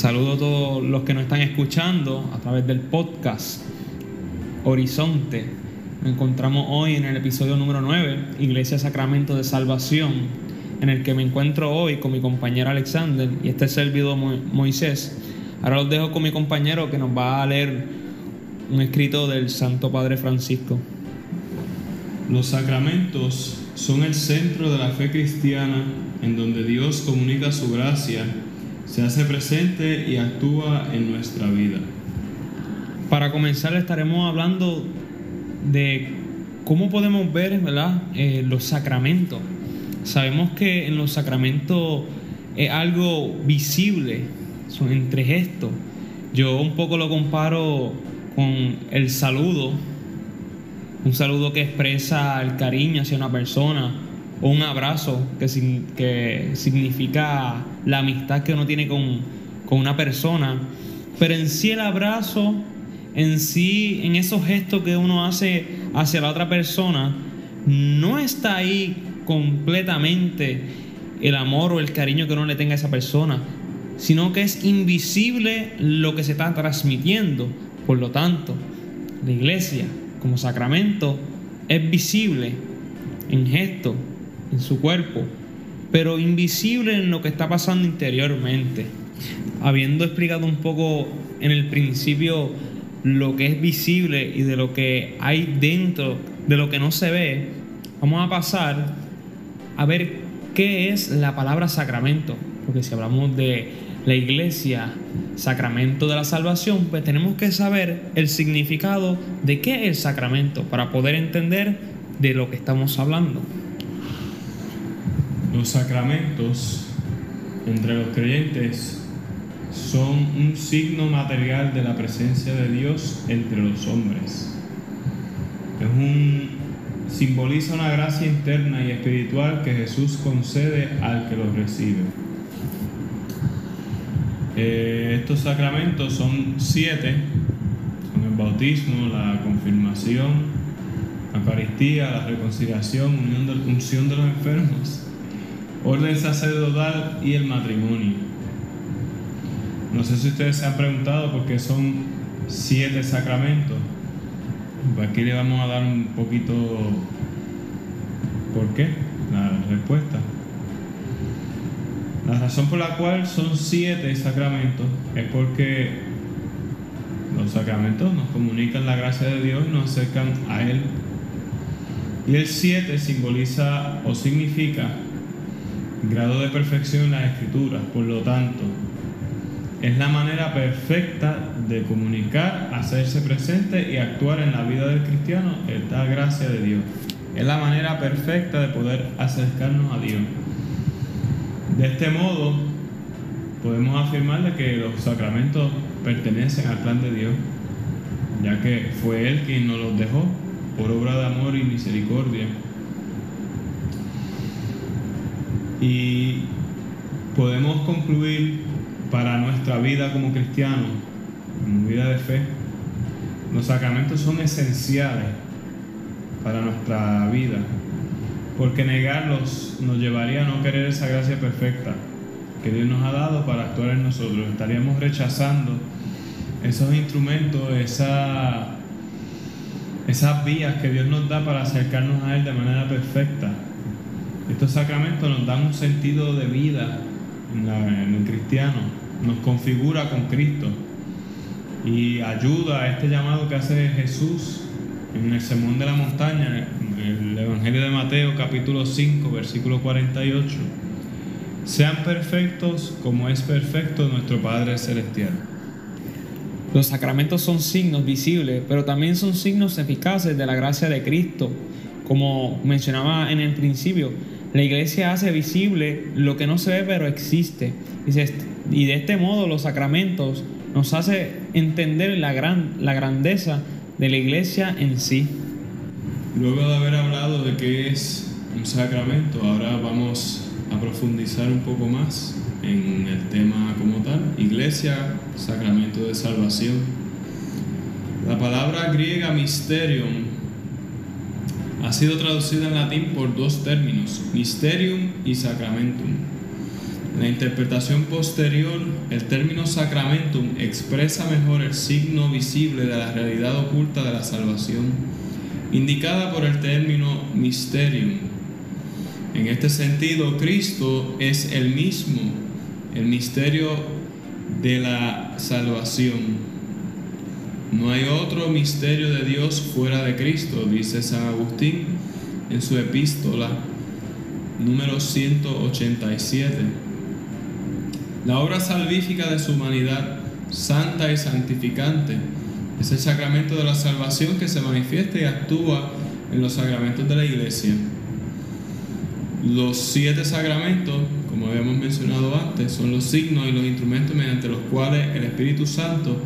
Saludo a todos los que nos están escuchando a través del podcast Horizonte. Nos encontramos hoy en el episodio número 9, Iglesia Sacramento de Salvación, en el que me encuentro hoy con mi compañero Alexander y este servidor Moisés. Ahora los dejo con mi compañero que nos va a leer un escrito del Santo Padre Francisco. Los sacramentos son el centro de la fe cristiana en donde Dios comunica su gracia, se hace presente y actúa en nuestra vida. Para comenzar estaremos hablando de cómo podemos ver ¿verdad? Eh, los sacramentos. Sabemos que en los sacramentos es algo visible, son entre gestos. Yo un poco lo comparo con el saludo un saludo que expresa el cariño hacia una persona, o un abrazo que, que significa la amistad que uno tiene con, con una persona. Pero en sí el abrazo, en sí, en esos gestos que uno hace hacia la otra persona, no está ahí completamente el amor o el cariño que uno le tenga a esa persona, sino que es invisible lo que se está transmitiendo. Por lo tanto, la iglesia como sacramento es visible en gesto, en su cuerpo, pero invisible en lo que está pasando interiormente. Habiendo explicado un poco en el principio lo que es visible y de lo que hay dentro, de lo que no se ve, vamos a pasar a ver qué es la palabra sacramento, porque si hablamos de la iglesia, sacramento de la salvación, pues tenemos que saber el significado de qué es el sacramento para poder entender de lo que estamos hablando. Los sacramentos entre los creyentes son un signo material de la presencia de Dios entre los hombres. Es un simboliza una gracia interna y espiritual que Jesús concede al que los recibe. Eh, estos sacramentos son siete, son el bautismo, la confirmación, la Eucaristía, la reconciliación, unión de, unción de los enfermos, orden sacerdotal y el matrimonio. No sé si ustedes se han preguntado por qué son siete sacramentos. Pues aquí le vamos a dar un poquito por qué, la respuesta. La razón por la cual son siete sacramentos es porque los sacramentos nos comunican la gracia de Dios y nos acercan a Él. Y el siete simboliza o significa grado de perfección en las escrituras. Por lo tanto, es la manera perfecta de comunicar, hacerse presente y actuar en la vida del cristiano esta gracia de Dios. Es la manera perfecta de poder acercarnos a Dios. De este modo, podemos afirmar que los sacramentos pertenecen al plan de Dios, ya que fue Él quien nos los dejó por obra de amor y misericordia. Y podemos concluir para nuestra vida como cristianos, como vida de fe, los sacramentos son esenciales para nuestra vida, porque negarlos nos llevaría a no querer esa gracia perfecta que Dios nos ha dado para actuar en nosotros. Estaríamos rechazando esos instrumentos, esa, esas vías que Dios nos da para acercarnos a Él de manera perfecta. Estos sacramentos nos dan un sentido de vida en, en el cristiano, nos configura con Cristo y ayuda a este llamado que hace Jesús en el Sermón de la Montaña, el Evangelio de Mateo capítulo 5 versículo 48, sean perfectos como es perfecto nuestro Padre Celestial. Los sacramentos son signos visibles, pero también son signos eficaces de la gracia de Cristo. Como mencionaba en el principio, la iglesia hace visible lo que no se ve pero existe. Y de este modo los sacramentos nos hace entender la, gran, la grandeza de la iglesia en sí. Luego de haber hablado de qué es un sacramento, ahora vamos a profundizar un poco más en el tema como tal, iglesia, sacramento de salvación. La palabra griega mysterium ha sido traducida en latín por dos términos, mysterium y sacramentum. En la interpretación posterior, el término sacramentum expresa mejor el signo visible de la realidad oculta de la salvación, indicada por el término mysterium. En este sentido, Cristo es el mismo, el misterio de la salvación. No hay otro misterio de Dios fuera de Cristo, dice San Agustín en su epístola número 187. La obra salvífica de su humanidad, santa y santificante, es el sacramento de la salvación que se manifiesta y actúa en los sacramentos de la iglesia. Los siete sacramentos, como habíamos mencionado antes, son los signos y los instrumentos mediante los cuales el Espíritu Santo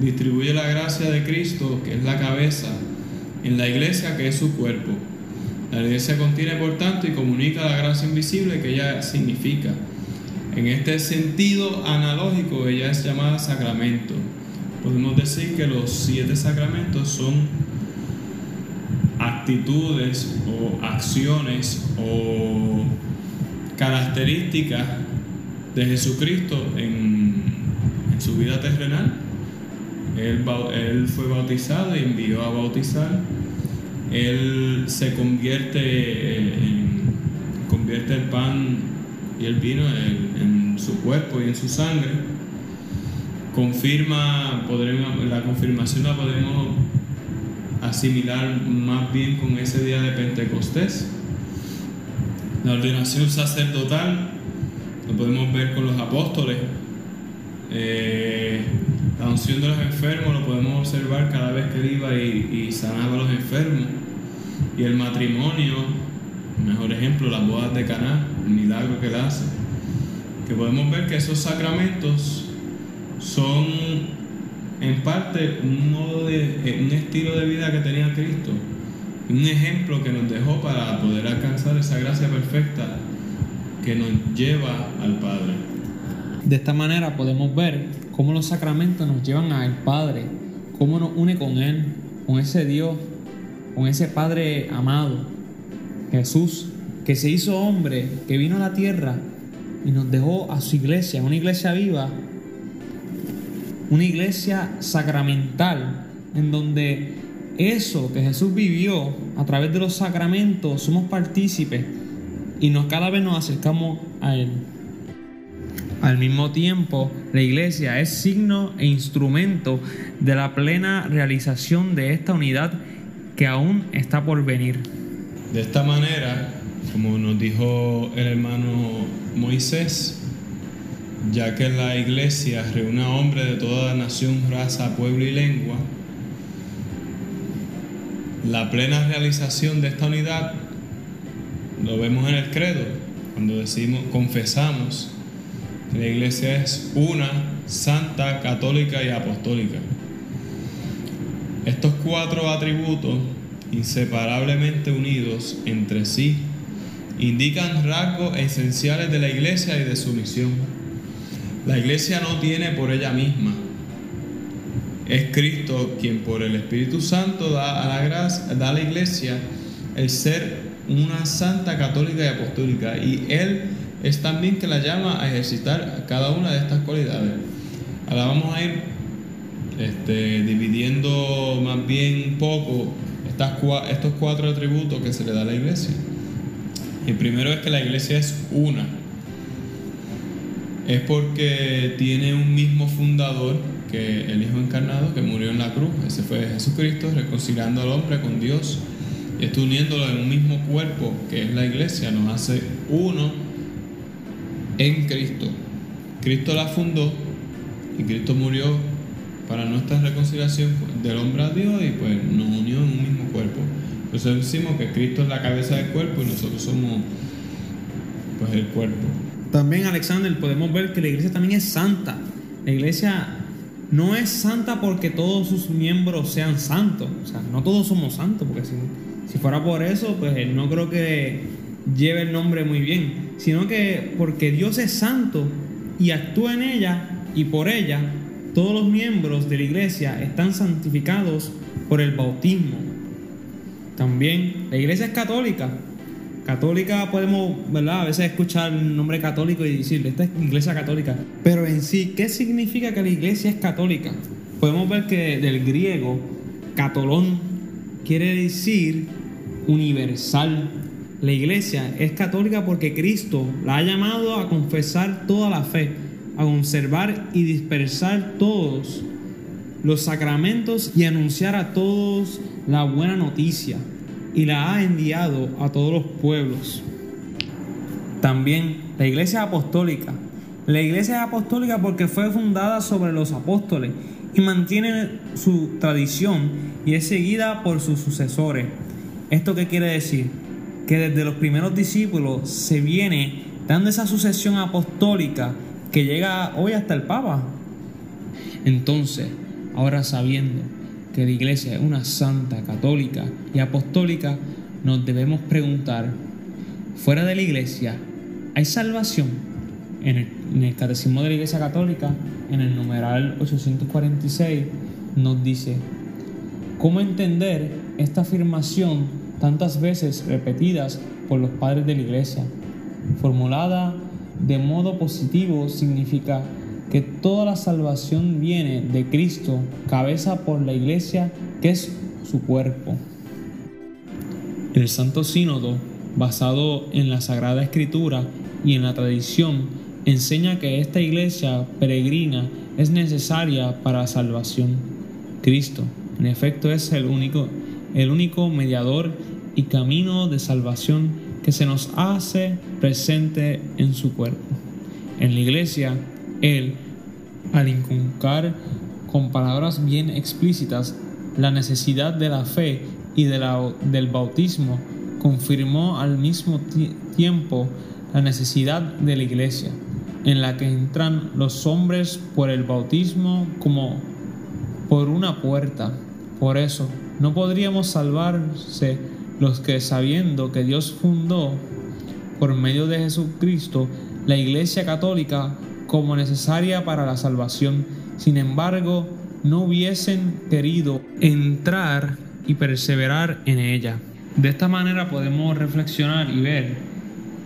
distribuye la gracia de Cristo, que es la cabeza, en la iglesia, que es su cuerpo. La iglesia contiene, por tanto, y comunica la gracia invisible que ella significa. En este sentido analógico, ella es llamada sacramento. Podemos decir que los siete sacramentos son actitudes o acciones o características de Jesucristo en, en su vida terrenal él, fue bautizado y envió a bautizar. Él se convierte, eh, en, convierte el pan y el vino en, su cuerpo y en su sangre. Confirma, podremos, la confirmación la podemos asimilar más bien con ese día de Pentecostés. La ordenación sacerdotal lo podemos ver con los apóstoles. Eh, la unción de los enfermos lo podemos observar cada vez que él iba y, sanaba a los enfermos. Y el matrimonio, mejor ejemplo, las bodas de Caná, el milagro que él hace. Que podemos ver que esos sacramentos son en parte un modo de eh, un estilo de vida que tenía Cristo, un ejemplo que nos dejó para poder alcanzar esa gracia perfecta que nos lleva al Padre. De esta manera podemos ver cómo los sacramentos nos llevan al Padre, cómo nos une con Él, con ese Dios, con ese Padre amado, Jesús, que se hizo hombre, que vino a la tierra y nos dejó a su iglesia, una iglesia viva, una iglesia sacramental, en donde eso que Jesús vivió a través de los sacramentos, somos partícipes y nos cada vez nos acercamos a Él. Al mismo tiempo, la iglesia es signo e instrumento de la plena realización de esta unidad que aún está por venir. De esta manera, como nos dijo el hermano Moisés, ya que la iglesia reúne a hombres de toda nación, raza, pueblo y lengua, la plena realización de esta unidad lo vemos en el credo, cuando decimos, confesamos la iglesia es una, santa, católica y apostólica. Estos cuatro atributos, inseparablemente unidos entre sí, indican rasgos esenciales de la iglesia y de su misión. La iglesia no tiene por ella misma. Es Cristo quien por el Espíritu Santo da a la, da a la iglesia el ser una santa católica y apostólica. Y Él es también que la llama a ejercitar cada una de estas cualidades. Ahora vamos a ir este, dividiendo más bien poco estas, estos cuatro atributos que se le da a la iglesia. El primero es que la iglesia es una. Es porque tiene un mismo fundador que el Hijo encarnado que murió en la cruz. Ese fue Jesucristo reconciliando al hombre con Dios y está uniéndolo en un mismo cuerpo que es la iglesia. Nos hace uno en Cristo. Cristo la fundó y Cristo murió para nuestra reconciliación del hombre a Dios y pues nos unió en un mismo cuerpo. Por eso decimos que Cristo es la cabeza del cuerpo y nosotros somos pues el cuerpo. También Alexander podemos ver que la iglesia también es santa. La iglesia no es santa porque todos sus miembros sean santos. O sea, no todos somos santos, porque si, si fuera por eso, pues no creo que lleve el nombre muy bien, sino que porque Dios es santo y actúa en ella y por ella, todos los miembros de la iglesia están santificados por el bautismo. También la iglesia es católica Católica podemos, ¿verdad? A veces escuchar el nombre católico y decir, esta es iglesia católica. Pero en sí, ¿qué significa que la iglesia es católica? Podemos ver que del griego, catolón quiere decir universal. La iglesia es católica porque Cristo la ha llamado a confesar toda la fe, a conservar y dispersar todos los sacramentos y anunciar a todos la buena noticia y la ha enviado a todos los pueblos. También la iglesia apostólica. La iglesia es apostólica porque fue fundada sobre los apóstoles y mantiene su tradición y es seguida por sus sucesores. ¿Esto qué quiere decir? Que desde los primeros discípulos se viene dando esa sucesión apostólica que llega hoy hasta el Papa. Entonces, ahora sabiendo que la iglesia es una santa, católica y apostólica, nos debemos preguntar, fuera de la iglesia, ¿hay salvación? En el, Catecismo de la Iglesia Católica, en el numeral 846, nos dice, ¿cómo entender esta afirmación tantas veces repetidas por los padres de la iglesia? Formulada de modo positivo significa que toda la salvación viene de Cristo, cabeza por la iglesia, que es su cuerpo. El Santo Sínodo, basado en la Sagrada Escritura y en la tradición, enseña que esta iglesia peregrina es necesaria para la salvación. Cristo, en efecto, es el único, el único mediador y camino de salvación que se nos hace presente en su cuerpo. En la iglesia, él, al inculcar con palabras bien explícitas la necesidad de la fe y de la, del bautismo, confirmó al mismo tiempo la necesidad de la iglesia, en la que entran los hombres por el bautismo como por una puerta. Por eso, no podríamos salvarse los que sabiendo que Dios fundó por medio de Jesucristo la Iglesia Católica como necesaria para la salvación. Sin embargo, no hubiesen querido entrar y perseverar en ella. De esta manera podemos reflexionar y ver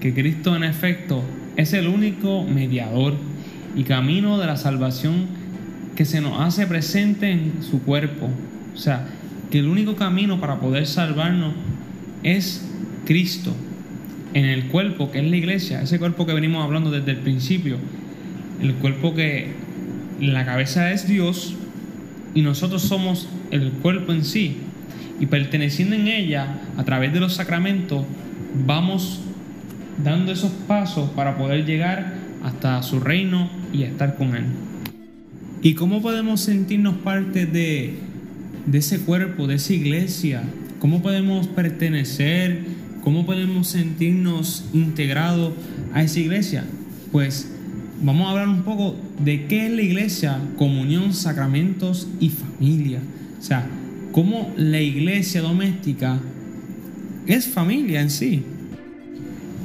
que Cristo en efecto es el único mediador y camino de la salvación que se nos hace presente en su cuerpo. O sea, que el único camino para poder salvarnos es Cristo en el cuerpo que es la iglesia, ese cuerpo que venimos hablando desde el principio, el cuerpo que la cabeza es Dios y nosotros somos el cuerpo en sí. Y perteneciendo en ella, a través de los sacramentos, vamos dando esos pasos para poder llegar hasta su reino y estar con Él. ¿Y cómo podemos sentirnos parte de, de ese cuerpo, de esa iglesia? ¿Cómo podemos pertenecer? ¿Cómo podemos sentirnos integrados a esa iglesia? Pues vamos a hablar un poco de qué es la iglesia, comunión, sacramentos y familia. O sea, cómo la iglesia doméstica es familia en sí.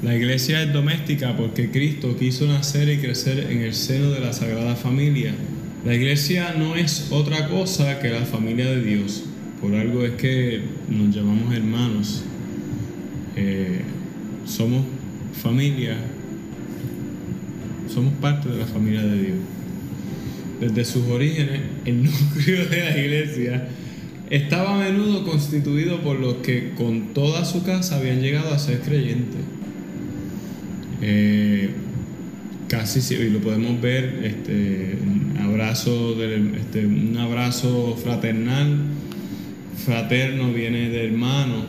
La iglesia es doméstica porque Cristo quiso nacer y crecer en el seno de la Sagrada Familia. La iglesia no es otra cosa que la familia de Dios. Por algo es que nos llamamos hermanos. Eh, somos familia somos parte de la familia de Dios. Desde sus orígenes, el núcleo de la iglesia estaba a menudo constituido por los que con toda su casa habían llegado a ser creyentes. Eh, casi y lo podemos ver este, un abrazo este, un abrazo fraternal fraterno viene de hermano.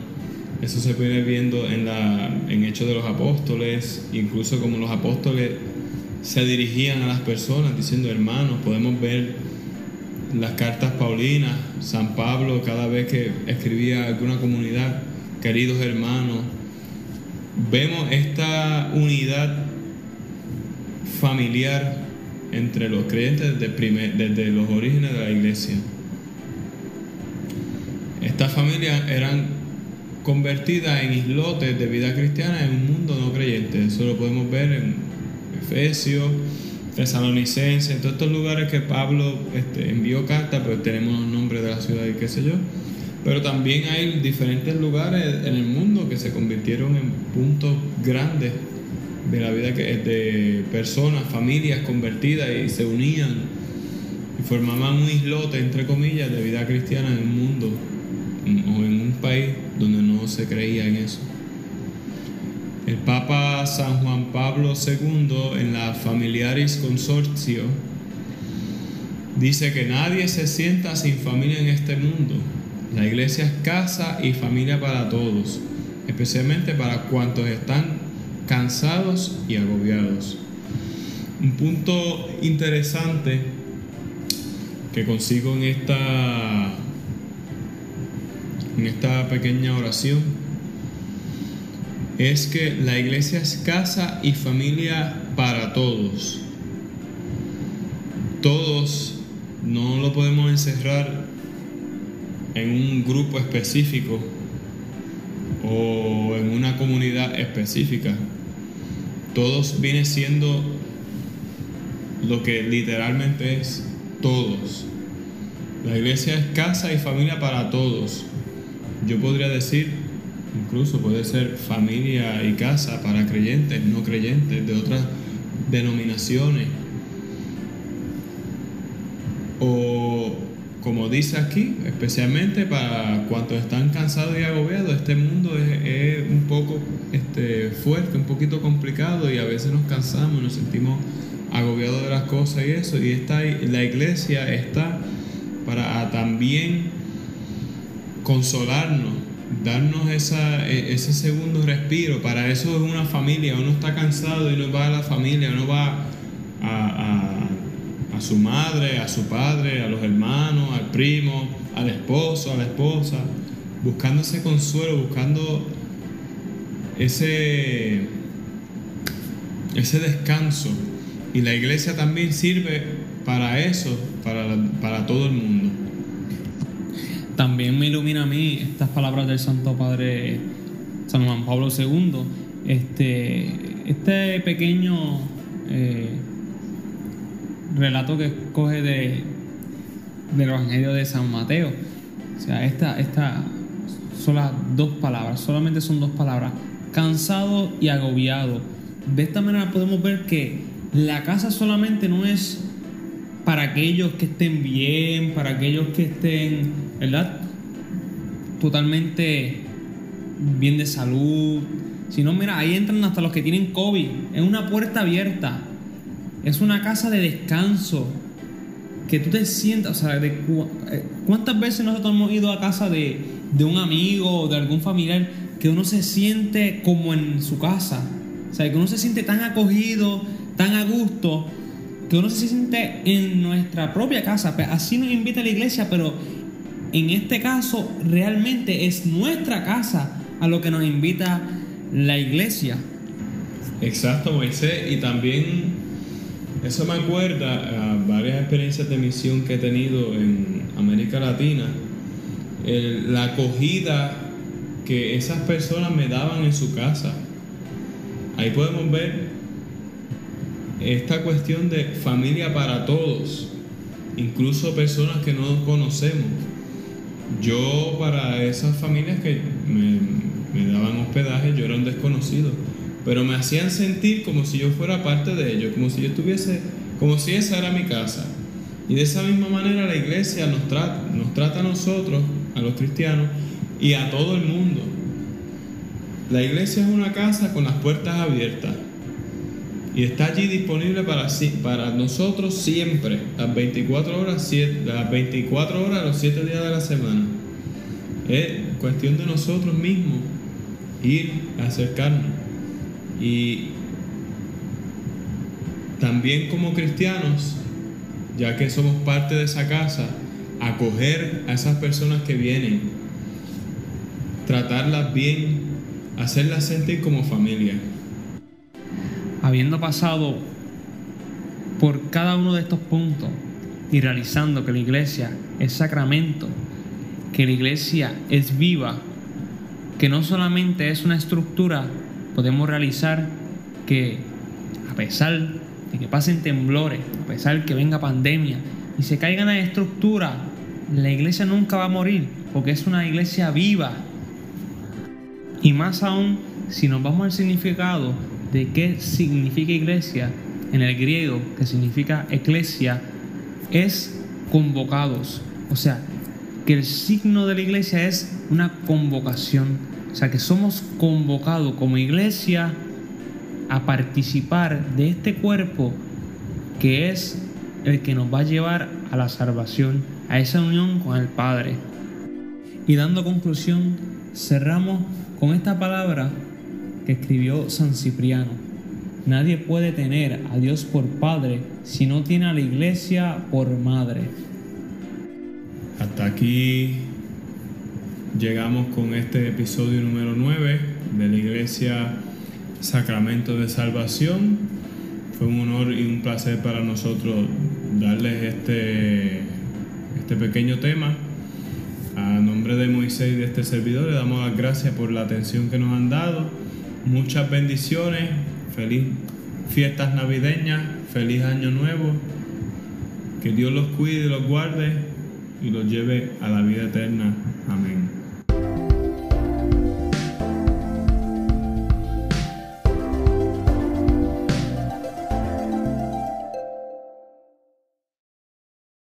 Eso se puede viendo en la en hechos de los apóstoles incluso como los apóstoles se dirigían a las personas diciendo hermanos, podemos ver las cartas paulinas, San Pablo cada vez que escribía a alguna comunidad, queridos hermanos, vemos esta unidad familiar entre los creyentes desde, los orígenes de la iglesia. Estas familias eran convertidas en islotes de vida cristiana en un mundo no creyente. Eso lo podemos ver en Efesios, Tesalonicenses, en todos estos lugares que Pablo este, envió cartas, pues tenemos los nombres de la ciudad y qué sé yo. Pero también hay diferentes lugares en el mundo que se convirtieron en puntos grandes de la vida que, de personas, familias convertidas y se unían y formaban un islote, entre comillas, de vida cristiana en un mundo o en un país donde no se creía en eso. El Papa San Juan Pablo II en la Familiaris Consortio dice que nadie se sienta sin familia en este mundo. La iglesia es casa y familia para todos, especialmente para cuantos están cansados y agobiados. Un punto interesante que consigo en esta en esta pequeña oración es que la iglesia es casa y familia para todos. Todos no lo podemos encerrar en un grupo específico o en una comunidad específica. Todos viene siendo lo que literalmente es todos. La iglesia es casa y familia para todos. Yo podría decir, incluso puede ser familia y casa para creyentes, no creyentes, de otras denominaciones. O como dice aquí, especialmente para cuantos están cansados y agobiados, este mundo es, un poco este, fuerte, un poquito complicado y a veces nos cansamos, nos sentimos agobiados de las cosas y eso. Y está, la iglesia está para también consolarnos, darnos esa, e, ese segundo respiro. Para eso es una familia. Uno está cansado y no va a la familia, uno va a su madre, a su padre, a los hermanos, al primo, al esposo, a la esposa, buscando ese consuelo, buscando ese, ese descanso. Y la iglesia también sirve para eso, para, para todo el mundo. También me ilumina a mí estas palabras del Santo Padre San Juan Pablo II. Este, este pequeño eh, relato que coge de, del Evangelio de San Mateo. O sea, esta, esta son las dos palabras, solamente son dos palabras, cansado y agobiado. De esta manera podemos ver que la casa solamente no es para aquellos que estén bien, para aquellos que estén, ¿verdad? Totalmente bien de salud. Sino, mira, ahí entran hasta los que tienen COVID. Es una puerta abierta. Es una casa de descanso. Que tú te sientas, o sea, de eh, ¿cuántas veces nosotros hemos ido a casa de, de un amigo o de algún familiar que uno se siente como en su casa? O sea, que uno se siente tan acogido, tan a gusto, que uno se siente en nuestra propia casa. Pues así nos invita la iglesia, pero en este caso realmente es nuestra casa a lo que nos invita la iglesia. Exacto, Moisés. Y también eso me acuerda a varias experiencias de misión que he tenido en América Latina, la acogida que esas personas me daban en su casa. Ahí podemos ver esta cuestión de familia para todos, incluso personas que no conocemos. Yo para esas familias que me, daban hospedaje, yo era un desconocido pero me hacían sentir como si yo fuera parte de ellos, como si yo estuviese, como si esa era mi casa. Y de esa misma manera la iglesia nos trata, nos trata a nosotros, a los cristianos, y a todo el mundo. La iglesia es una casa con las puertas abiertas y está allí disponible para, nosotros siempre, las 24 horas, las 24 horas, los 7 días de la semana. Es cuestión de nosotros mismos ir a acercarnos. Y también como cristianos, ya que somos parte de esa casa, acoger a esas personas que vienen, tratarlas bien, hacerlas sentir como familia. Habiendo pasado por cada uno de estos puntos y realizando que la iglesia es sacramento, que la iglesia es viva, que no solamente es una estructura podemos realizar que a pesar de que pasen temblores, a pesar de que venga pandemia y se caigan las estructuras la iglesia nunca va a morir, porque es una iglesia viva. Y más aún, si nos vamos al significado de qué significa iglesia, en el griego, que significa eclesia, es convocados. O sea, que el signo de la iglesia es una convocación. O sea, que somos convocados como iglesia a participar de este cuerpo que es el que nos va a llevar a la salvación, a esa unión con el Padre. Y dando conclusión, cerramos con esta palabra que escribió San Cipriano. Nadie puede tener a Dios por Padre si no tiene a la iglesia por Madre. Hasta aquí llegamos con este episodio número 9 de la iglesia Sacramento de Salvación. Fue un honor y un placer para nosotros darles este, este pequeño tema. A nombre de Moisés y de este servidor le damos las gracias por la atención que nos han dado. Muchas bendiciones. Feliz fiestas navideñas. Feliz año nuevo. Que Dios los cuide los guarde y los lleve a la vida eterna. Amén.